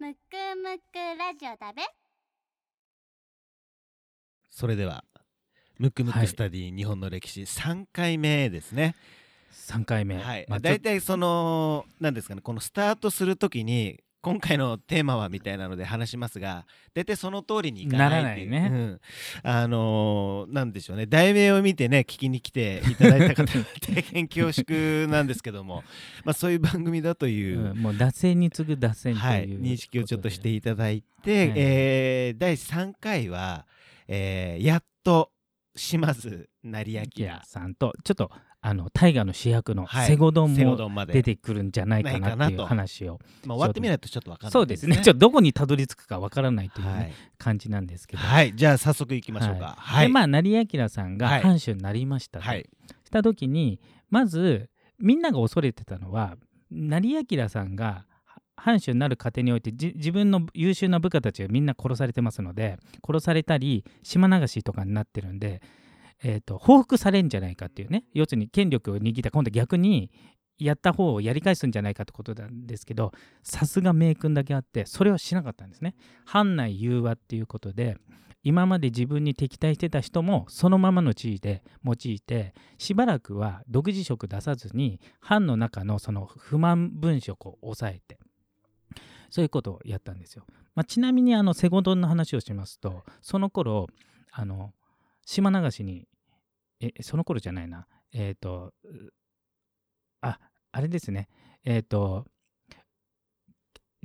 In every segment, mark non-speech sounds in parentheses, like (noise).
むくむくラジオだべ。それではムックムックスタディ日本の歴史3回目ですね、3回目、はい、まあ大体その何ですかねこのスタートするときに今回のテーマはみたいなので話しますが大体その通りにいかないっていう。ならないね。うん。あのーなんでしょうね。題名を見てね聞きに来ていただいた方大変 (laughs) 恐縮なんですけども、まあ、そういう番組だという、うんもう脱線に次ぐ脱線という、はい、認識をちょっとしていいただいて、はい。えー第3回は、えーやっと島津成明。さんとちょっとあの大河の主役のはい。セゴドンセゴも出てくるんじゃないかなっていう話を。まあ、終わってみないとちょっとわかんないそうですね。ちょっとどこにたどり着くかわからないというね、はい、感じなんですけど、はい、じゃあ早速いきましょうか。はい。でまあ成明さんがはい藩主になりましたと、はい。した時にまずみんなが恐れてたのは成明さんが藩主になる過程においてじ自分の優秀な部下たちがみんな殺されてますので殺されたり島流しとかになってるんで、えー、と報復されんじゃないかっていうね要するに権力を握った今度逆にやった方をやり返すんじゃないかってことなんですけどさすが名君だけあってそれをしなかったんですね。藩内融和っていうことで今まで自分に敵対してた人もそのままの地位で用いてしばらくは独自色出さずに藩の中のその不満分色を抑えてそういうことをやったんですよ。まあ、ちなみにあのセゴドンの話をしますとその頃あの島流しにえその頃じゃないな。えっ、とうああれですね。えっ、と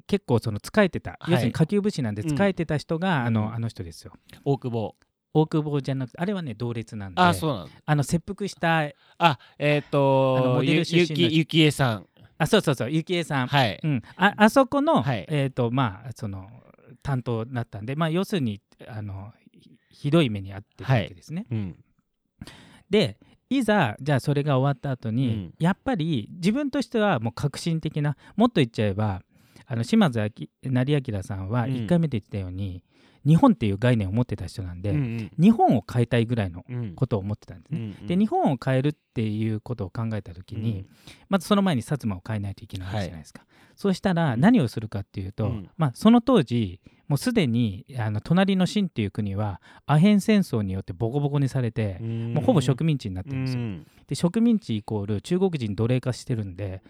結構その仕えてた、はい要するに下級武士なんでうん。仕えてた人が、あうんのあの人ですよ。大久保。大久保じゃなくてあれはね同列なんで。あ、そうなの。あの切腹したあ、えっ、あのモと、ゆデル出身のゆきゆきえさん。あそうそうそう幸恵さん、はい。うん、ああそこの、はい。えっ、とまあその担当だったんでまあ要するにあのひひどい目に遭ってるわけですね。うん。でいざじゃあそれが終わった後に、うんやっぱり自分としてはもう革新的なもっと言っちゃえばあの島津明成明さんはうん1回目で言ってたように、日本っていう概念を持ってた人なんで、うん日本を変えたいぐらいのうん。うん。ことを思ってたんですね。うんで日本を変えるっていうことを考えた時に、まずその前に薩摩を変えないといけないじゃないですか。そうしたらうん何をするかっていうと、うんまあ、その当時もうすでにあの隣の清っていう国はアヘン戦争によってボコボコにされて、うんもうほぼ植民地になってうるんですよ。ん。で植民地イコール中国人奴隷化してるんで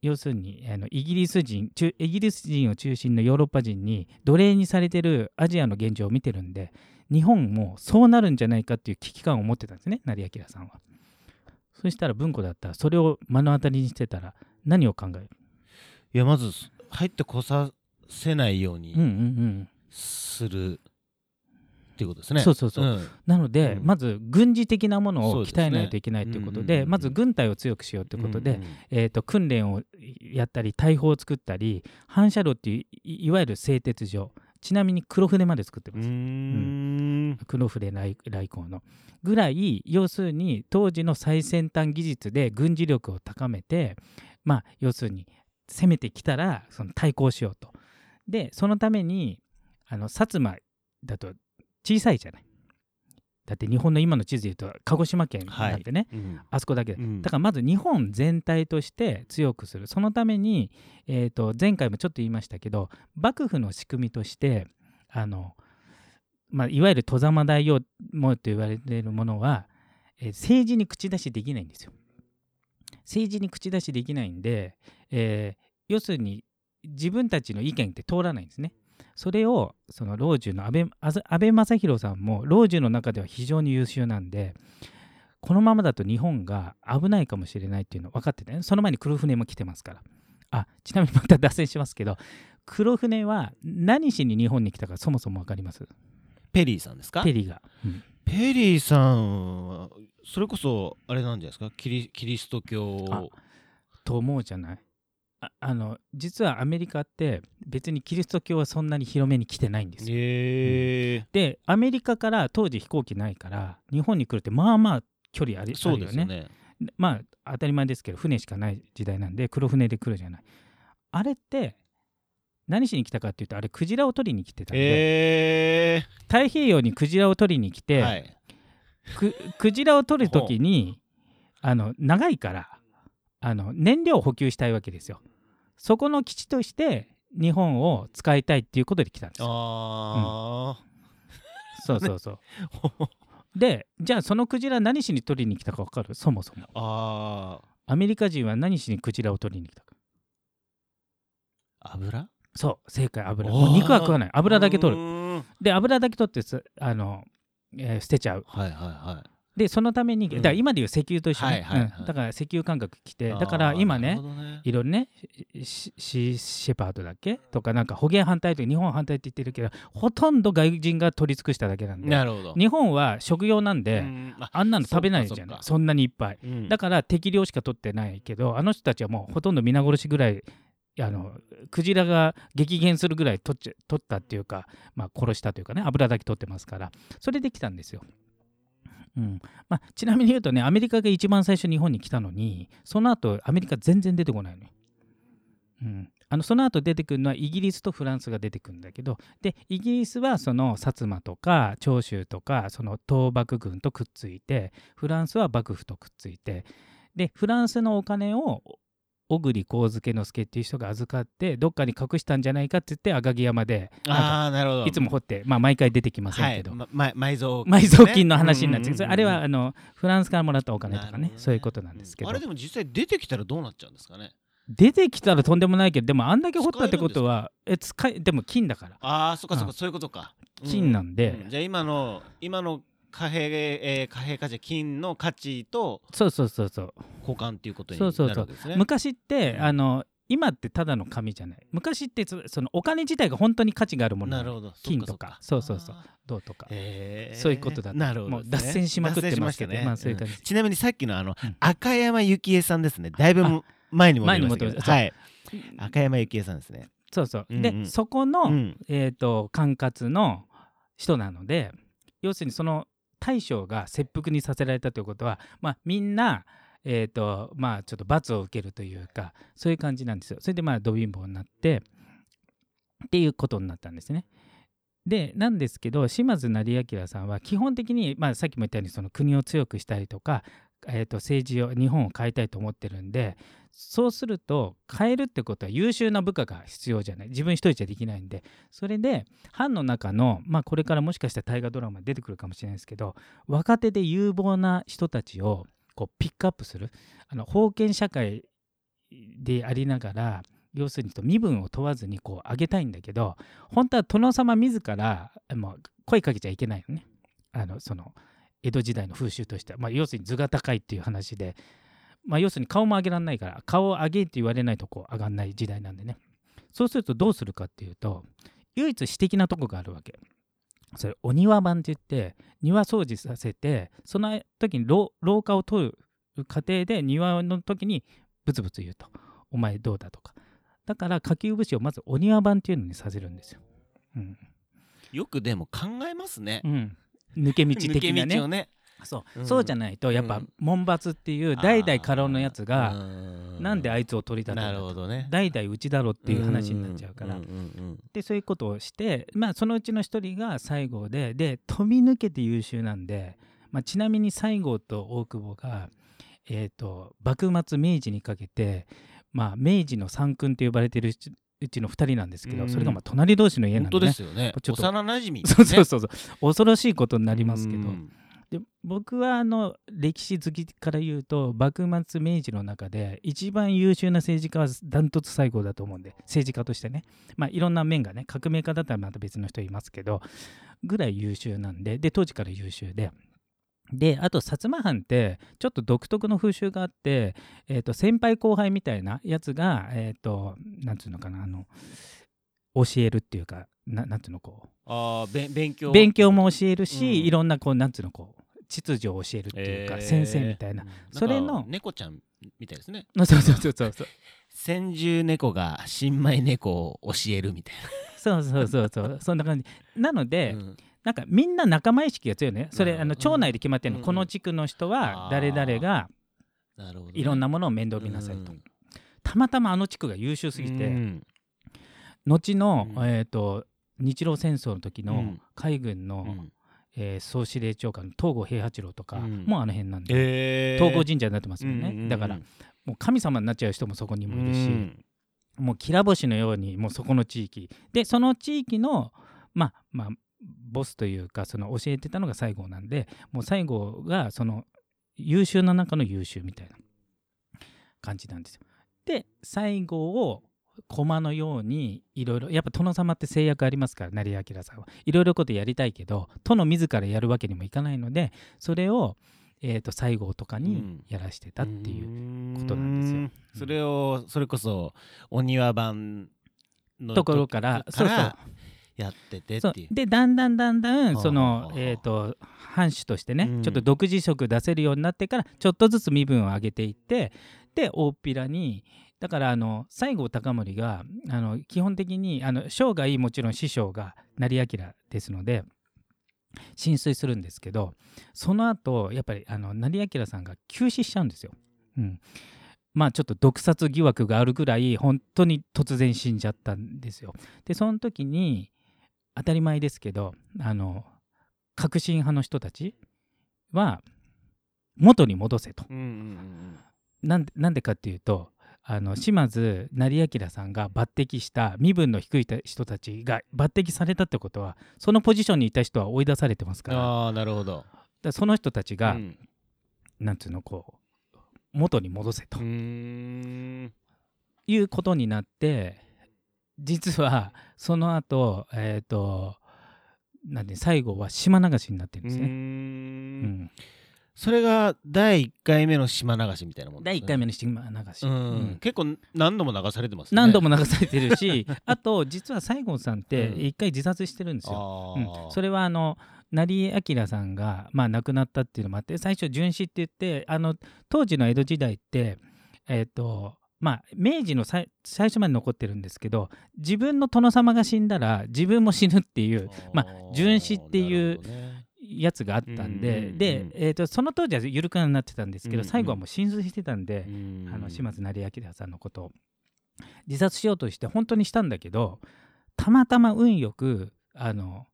要するにあのイギリス人中イギリス人を中心のヨーロッパ人に奴隷にされてるアジアの現状を見てるんで日本もそうなるんじゃないかっていう危機感を持ってたんですね成明さんは。そしたら文庫だったらそれを目の当たりにしてたら何を考える？いや、まず、入ってこさせないよううんうんにうん。する。っていうことですね。そうそうそう。うん。なので、うん。まず軍事的なものを鍛えないといけないということでうんうんうんまず軍隊を強くしようということで、うんえー、と訓練をやったり大砲を作ったり反射炉っていういいわゆる製鉄所。ちなみに黒船まで作ってうます、ん。黒船来来航の。ぐらい要するに当時の最先端技術で軍事力を高めてまあ要するに攻めてきたらその対抗しようとでそのためにあの薩摩だと小さいじゃない。だって日本の今の地図でいうと鹿児島県なんてね、うん。あそこだけでうん。だからまず日本全体として強くする。そのために、えー、と前回もちょっと言いましたけど幕府の仕組みとしてあの、まあ、いわゆる戸様大王もと言われているものは、えー政治に口出しできないんですよ。政治に口出しできないんで、えー要するに自分たちの意見って通らないんですね。それをその老中の安倍安倍正弘さんも老中の中では非常に優秀なんでこのままだと日本が危ないかもしれないっていうの分かっててね。その前に黒船も来てますから。あちなみにまた脱線しますけど黒船は何しに日本に来たかそもそも分かります？ペリーさんですか？ペリーが、うん。ペリーさんはそれこそあれなんじゃないですか？キリキリスト教あと思うじゃない？ああの実はアメリカって別にキリスト教はそんなに広めに来てないんですよ。へえでアメリカから当時飛行機ないから日本に来るってまあまあ距離ありそうですよね。でまあ当たり前ですけど船しかない時代なんで黒船で来るじゃない。あれって何しに来たかっていうとあれクジラを取りに来てたんで、へ太平洋にクジラを取りに来えて、はい。くクジラを取る時にあの長いからあの燃料を補給したいわけですよ。そこの基地として日本を使いたいっていうことで来たんですよ。あそうそうそう。ー (laughs) でじゃあそのクジラ何しに取りに来たか分かる？そもそも。あアメリカ人は何しにクジラを取りに来たか。ー油？そう。正解油。肉は食わない。油だけ取る。るで油だけ取ってすあの、えー捨てちゃう。はいはいはいでそのためにうん。だから今でいう石油と一緒ね、だから石油感覚来てだから今ねいろいろねシシーシェパードだっけ？とかなんか捕鯨反対とか日本反対って言ってるけどほとんど外人が取り尽くしただけなんで。なるほど。日本は食用なんで、うん。ああんなの食べないじゃそっかそんなにいっぱい。うん。だから適量しか取ってないけどあの人たちはもうほとんど皆殺しぐらいあのクジラが激減するぐらい取っちゃ取ったっていうか、まあ、殺したというかね油だけ取ってますから。それできたんですよ。うんまあ、ちなみに言うとねアメリカが一番最初日本に来たのにその後アメリカ全然出てこないのよ。うん、あのその後出てくるのはイギリスとフランスが出てくるんだけどでイギリスはその薩摩とか長州とかその倒幕軍とくっついてフランスは幕府とくっついてでフランスのお金を小栗上野之助っていう人が預かってどっかに隠したんじゃないかって言って赤城山でああなるほど。いつも掘って、まあ、毎回出てきませんけど、はい。まま埋蔵埋蔵金の話になっちゃう,、それあれはうんあのフランスからもらったお金とかねそういうことなんですけど。あれでも実際出てきたらどうなっちゃうんですかね？出てきたらとんでもないけどでもあんだけ掘ったってことはえ使いでも金だから。ああそっかそっうかそういうことか。金なんで、うん。じゃあ今の今の貨幣、えー貨幣価値金の価値とそうそうそうそう。交換っていうことになそうそうそう。るわけですね。昔って、うん。あの今ってただの紙じゃない。昔ってそそのお金自体が本当に価値があるもの。なるほど。金とか。そうそうそう。銅とか。へー。そういうことだった。なるほど。もう脱線しまくってますけど。まあそういう感じ。ん。ちなみにさっきのあの、うん。赤山幸恵さんですね。だいぶも前に戻りましたはい。赤山幸恵さんですね。そうそう、うんうん。でそこの、うん。えー、と管轄の人なので要するにその大将が切腹にさせられたということは、まあ、みんな、えーとまあ、ちょっと罰を受けるというかそういう感じなんですよ。それでまあど貧乏になってっていうことになったんですね。でなんですけど島津成明さんは基本的に、まあ、さっきも言ったようにその国を強くしたりとか、えー、と政治を日本を変えたいと思ってるんでそうすると変えるってことは優秀な部下が必要じゃない。自分一人じゃできないんで。それで藩の中の、まあ、これからもしかしたら大河ドラマ出てくるかもしれないですけど若手で有望な人たちをこうピックアップする。あの封建社会でありながら要するに身分を問わずにこう上げたいんだけど本当は殿様自らもう声かけちゃいけないよね。あのその江戸時代の風習としては、まあ、要するに図が高いっていう話で、まあ、要するに顔も上げられないから顔を上げって言われないとこう上がんない時代なんでね。そうするとどうするかっていうと唯一私的なとこがあるわけ。それお庭番って言って庭掃除させてその時に廊廊下を通る過程で庭の時にブツブツ言うと「お前どうだ」とか。だから下級武士をまずお庭番っていうのにさせるんですよ、うん。よくでも考えますね。うん、抜け道的なね。ねそう,、うん。そうじゃないとやっぱうん。門閥っていう代々家老のやつががなんであいつを取り立てなるんだとるほどね。代々うちだろっていう話になっちゃうから。んんうんでそういうことをして、まあ、そのうちの一人が西郷でで飛び抜けて優秀なんで、まあ、ちなみに西郷と大久保が、えー、と幕末明治にかけて、まあ、明治の三君と呼ばれてるうちの2人なんですけど、うん。それがまあ隣同士の家なんで、本当ね、ですよね。幼馴染み (laughs) そうそうそうそう。恐ろしいことになりますけど、うんで僕はあの歴史好きから言うと幕末明治の中で一番優秀な政治家はダントツ最後だと思うんで政治家としてね。まあいろんな面がね革命家だったらまた別の人いますけどぐらい優秀なんでで当時から優秀で。であと薩摩藩ってちょっと独特の風習があって、えー、と先輩後輩みたいなやつがえっ、となんつうのかなあの教えるっていうかななんつうのこう。ああべ勉強。勉強も教えるし、うん。いろんなこうなんつうのこう秩序を教えるっていうか、えー。先生みたいな、それの猫ちゃんみたいですね。(laughs) そうそうそうそうそう。先住猫が新米猫を教えるみたいそうそうそうそう。(laughs) そんな感じ。なので、な、うん。なんかみんな仲間意識が強いねそれあの町内で決まってるの、うんこの地区の人は誰々がなるほどね、いろんなものを面倒見なさいと、うん。たまたまあの地区が優秀すぎて、うん後の、うん。えー、と日露戦争の時のうん。海軍の、うん。えー総司令長官の東郷平八郎とか、うん。もうあの辺なんで、えー。東郷神社になってますもんね、うんうんうんだからもう神様になっちゃう人もそこにもいるし、うん。もうきら星のようにもうそこの地域。でその地域のまあまあボスというかその教えてたのが西郷なんでもう西郷がその優秀な中の優秀みたいな感じなんですよ。で西郷を駒のようにいろいろやっぱ殿様って制約ありますから成明さんは。いろいろことやりたいけど殿自らやるわけにもいかないのでそれを、えー、と西郷とかにやらしてたっていうことなんですよ。うん。それをそれこそお庭版のところから時そうそう。やっててそうっていう。でだんだんだんだんはあ。そのはあえー、と藩主としてね、うん。ちょっと独自色出せるようになってからちょっとずつ身分を上げていってで大っぴらにだからあの西郷隆盛があの基本的にあの生涯もちろん師匠が成明ですので浸水するんですけどその後やっぱりあの成明さんが急死しちゃうんですよ。うんまあちょっと毒殺疑惑があるぐらい本当に突然死んじゃったんですよ。でその時に当たり前ですけどあの革新派の人たちは元に戻せと。うんうんうんなんでなんでかっていうとあの島津成明さんが抜擢した身分の低い人たちが抜擢されたってことはそのポジションにいた人は追い出されてますから。ああなるほど。らその人たちが、うん。なんつうのこう元に戻せと。いうことになって実はその後えっ、となんで最後は島流しになってるんですね。うんそれが第1回目の島流しみたいなもんね。第1回目の島流し、うん。うん。結構何度も流されてますね。何度も流されてるし (laughs) あと実は西郷さんってうん。一回自殺してるんですよ。うん。それはあの成明さんが、まあ、亡くなったっていうのもあって最初殉死って言ってあの当時の江戸時代ってえっ、とまあ明治の最初まで残ってるんですけど自分の殿様が死んだら自分も死ぬっていうまあ殉死っていうねやつがあったんで、で、えー、とその当時は緩くなってたんですけど、最後はもう浸水してたんで、うんあの島津成明さんのことを。自殺しようとして本当にしたんだけどたまたま運よくあの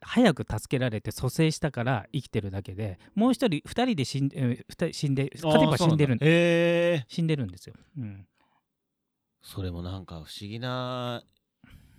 早く助けられて蘇生したから生きてるだけでもう一人二人で死んで死んで勝てば死んでるんあーそうなんだ。へえ死んでるんですよ。うん。それもなんか不思議な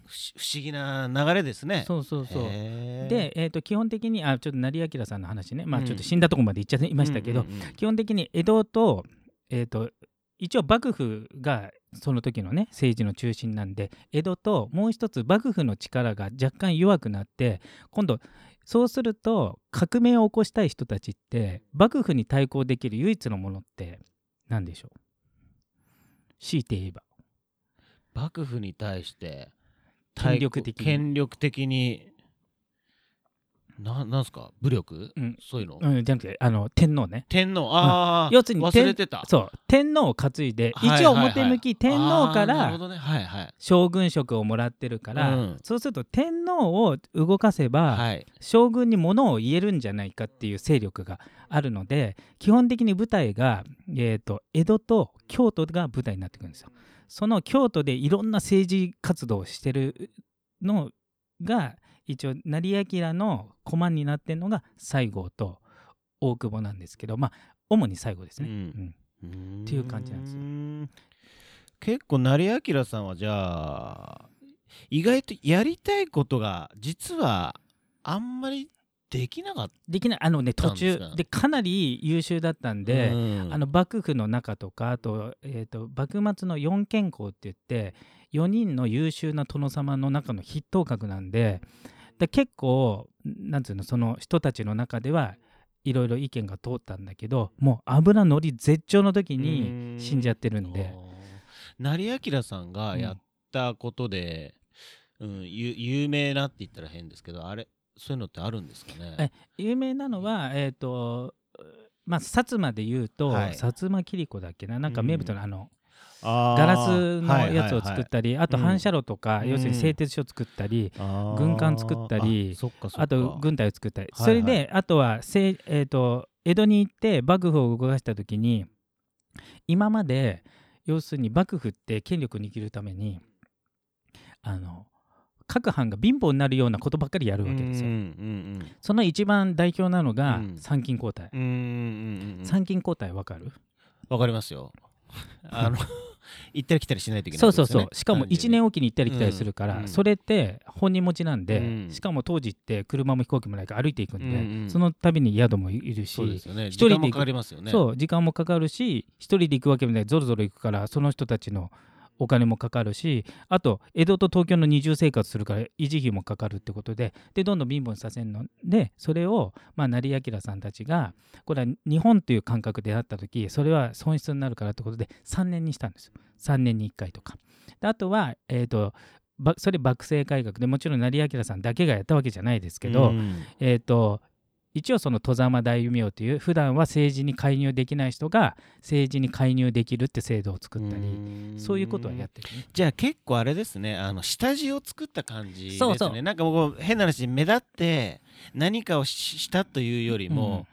不思議な流れですね。そうそうそう。へーで、えー、と基本的にあちょっと成明さんの話ね、まあ、うん。ちょっと死んだとこまで行っちゃいましたけど、基本的に江戸と,、えー、と一応幕府がその時のね政治の中心なんで江戸ともう一つ幕府の力が若干弱くなって今度そうすると革命を起こしたい人たちって幕府に対抗できる唯一のものって何でしょう？強いて言えば。幕府に対して権力的にななんすか？武力、うん。そういうの、うん、じゃなくてあの天皇ね。天皇？ああ、要するに忘れてた。そう。天皇を担いではい一応表向き天皇からね。はいはい。将軍職をもらってるから、うん。そうすると天皇を動かせば、はい。将軍に物を言えるんじゃないかっていう勢力があるので基本的に舞台が、えー、と江戸と京都が舞台になってくるんですよ。その京都でいろんな政治活動をしてるのが一応成明の駒になってるのが西郷と大久保なんですけどまあ主に西郷ですね。うん。うん。っっていう感じなん。ですよ結構成明さんはじゃあ意外とやりたいことが実はあんまりっできなかっできない。あのね途中でかなり優秀だったんたで、うん。あの幕府の中とかあと,、えー、と幕末の四健康って言って4人の優秀な殿様の中の筆頭格なんでで結構なんつうのその人たちの中ではいろいろ意見が通ったんだけどもう油乗り絶頂の時に死んじゃってるんで。成明さんがやったことで、うんゆ有名なって言ったら変ですけどあれそういうのってあるんですかね？え有名なのは、えっ、と、まあ、薩摩で言うと、はい。薩摩切子だっけな、なんか名物のあの、ガガラスのやつを作ったり、あとうん。反射炉とか、うん。要するに製鉄所作ったり、軍軍艦作ったりあと軍隊を作ったり、はいそれで、あとはせい、えー、と江戸に行って幕府を動かした時に、今まで要するに幕府って権力を握るために、あの各藩が貧乏になるようなことばっかりやるわけですよ。うんうんその一番代表なのがうん。参勤交代。うんうんうんうん。参勤交代わかる、わかりますよ。あの行ったり来たりしないといけないそうそうそう、しかも1年おきに行ったり来たりするから、うん。うんそれって本人持ちなんで、うん。しかも当時って車も飛行機もないから歩いていくんで、うんうん。その度に宿もいるし一人で行く。時間もかかりますよね。そう時間もかかるし一人で行くわけもない。ゾロゾロ行くからその人たちのお金もかかるしあと江戸と東京の二重生活するから維持費もかかるってことででどんどん貧乏にさせるのでそれを、まあ、成明さんたちがこれは日本という感覚であった時それは損失になるからってことで3年にしたんですよ。3年に1回とか。であとは、えー、とばそれ幕政改革でもちろん成明さんだけがやったわけじゃないですけど、うん。えー、と一応その戸様大名という普段は政治に介入できない人が政治に介入できるって制度を作ったりうん。そういうことはやってる。ね。じゃあ結構あれですねあの下地を作った感じですね。そうそう。なんかもう変な話目立って何かをししたというよりも、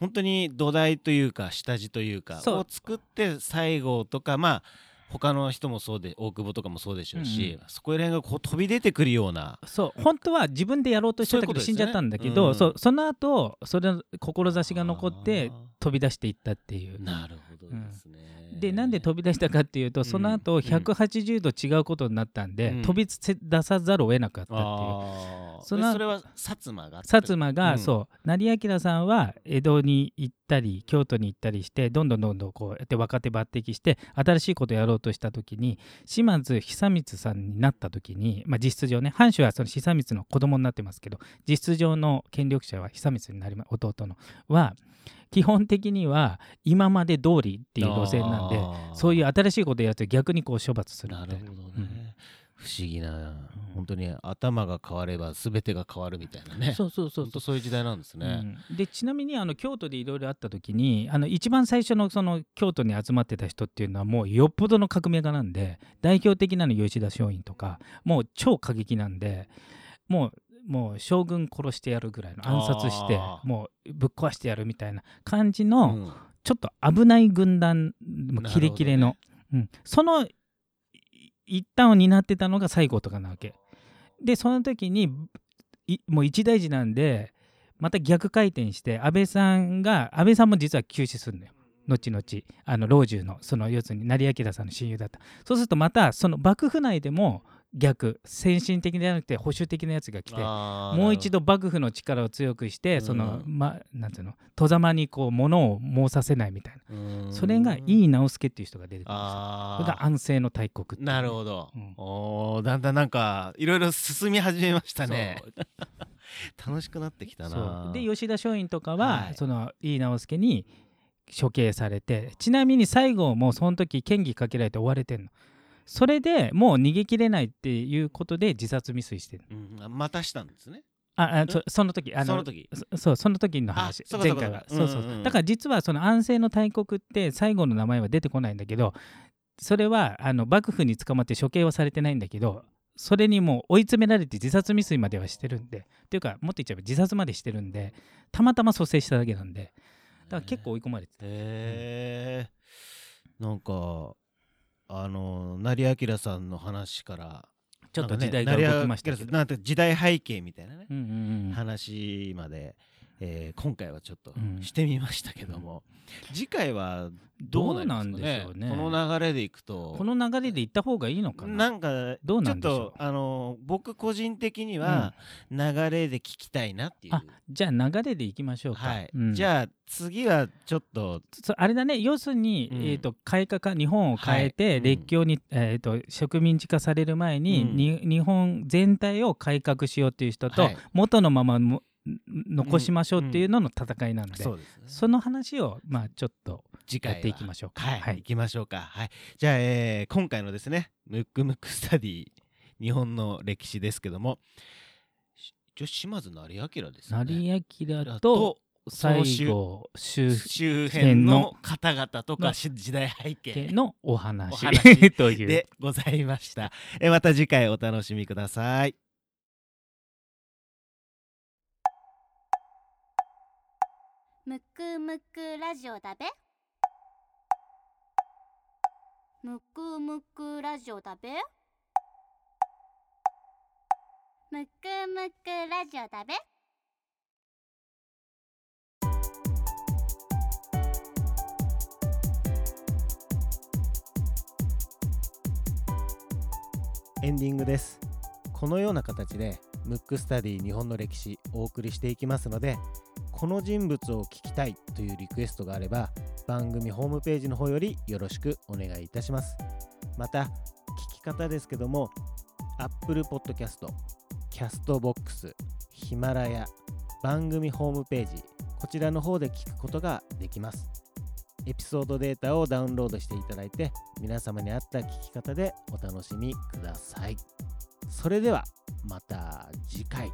本当に土台というか下地というかを作って西郷とかまあ他の人もそうで大久保とかもそうでしょうし、うんそこら辺がこう飛び出てくるような。そう本当は自分でやろうとしてたけど死んじゃったんだけどうんそうその後それの志が残って飛び出していったっていう。なるほどですね、でなんで飛び出したかっていうとその後うん。180度違うことになったんで、うん。飛び出さざるを得なかったっていう。そのでそれは薩摩が薩摩が、うん。そう。成明さんは江戸に行ったり京都に行ったりしてどんどんどんどんこうやって若手抜擢して新しいことをやろうとした時に島津久光さんになった時に、まあ、実質上ね藩主はその久光の子供になってますけど実質上の権力者は久光になりま弟の。は基本的には今まで通りっていう路線なんでそういうう新しいことをやると逆にこう処罰するみたいななるほどね、うん。不思議な、本当に頭が変われば全てが変わるみたいなね。そうそうそうそう。いう時代なんですね、うん。でちなみにあの京都でいろいろあった時にあの一番最初のその京都に集まってた人っていうのはもうよっぽどの革命家なんで代表的なの吉田松陰とかもう超過激なんでもうもう将軍殺してやるぐらいの暗殺してもうぶっ壊してやるみたいな感じうの、ん。ちょっと危ない軍団もうキレキレの、うん、そのい一端を担ってたのが西郷とかなわけ。でその時にいもう一大事なんでまた逆回転して安倍さんが安倍さんも実は急死するのよ。後々。あの老中のその要するに成明さんの親友だった。そうするとまたその幕府内でも逆先進的じゃなくて保守的なやつが来てもう一度幕府の力を強くして、うん。そのまなんうの？戸様にこう物を申させないみたいな。うん。それが井伊直弼っていう人が出てくるんですよ。あこれが安政の大国なるほど、うん。おーだんだんなんかいろいろ進み始めましたね。(laughs) 楽しくなってきたそなう。で吉田松陰とかは、はい。その井伊直弼に処刑されてちなみに西郷もその時嫌疑かけられて追われてんのそれでもう逃げきれないっていうことで自殺未遂してる。うん、あまたしたんですね。ああそその時あのその時。そそうその時の話。前回は。そうかそう。だから実はその安政の大国って最後の名前は出てこないんだけどそれはあの幕府に捕まって処刑はされてないんだけどそれにもう追い詰められて自殺未遂まではしてるんでというかもっと言っちゃえば自殺までしてるんでたまたま蘇生しただけなんで。だから結構追い込まれてた、へえなんかあの成明さんの話からちょっと時代が動きましたけど、なんて時代背景みたいなね、話までえー今回はちょっとうん。してみましたけども、次回はどうなんですかね？どうなんでしょうね。この流れでいくと。この流れで行った方がいいのかな？なんかどうなんでしょう？ちょっとあの僕個人的には流れで聞きたいなっていう、あじゃあ流れで行きましょうか、はい、うん。じゃあ次はちょっと。そあれだね。要するに、うん。えー、と改革日本を変えて、はい。うん。列強に、えー、と植民地化される前に,、うん。に日本全体を改革しようっていう人と、はい。元のままも残しましょうっていうのの戦いなので、そうですね。その話をまあちょっと次回は。やっていきましょうか。はい、はい。行きましょうか。はい。じゃあ、えー今回のですねムックムックスタディ日本の歴史ですけどもし一応島津成明ですよね。成明と西郷周周辺の方々とかし時代背景辺のお話お話という。でございました。えまた次回お楽しみください。むくむくラジオだべ。むくむくラジオだべ。むくむくラジオだべ。エンディングです。このような形でムックスタディ日本の歴史お送りしていきますので、この人物を聞きたいというリクエストがあれば、番組ホームページの方よりよろしくお願いいたします。また、聞き方ですけども、Apple Podcast、Castbox、ヒマラヤ、番組ホームページ、こちらの方で聞くことができます。エピソードデータをダウンロードしていただいて皆様に合った聞き方でお楽しみください。それではまた次回。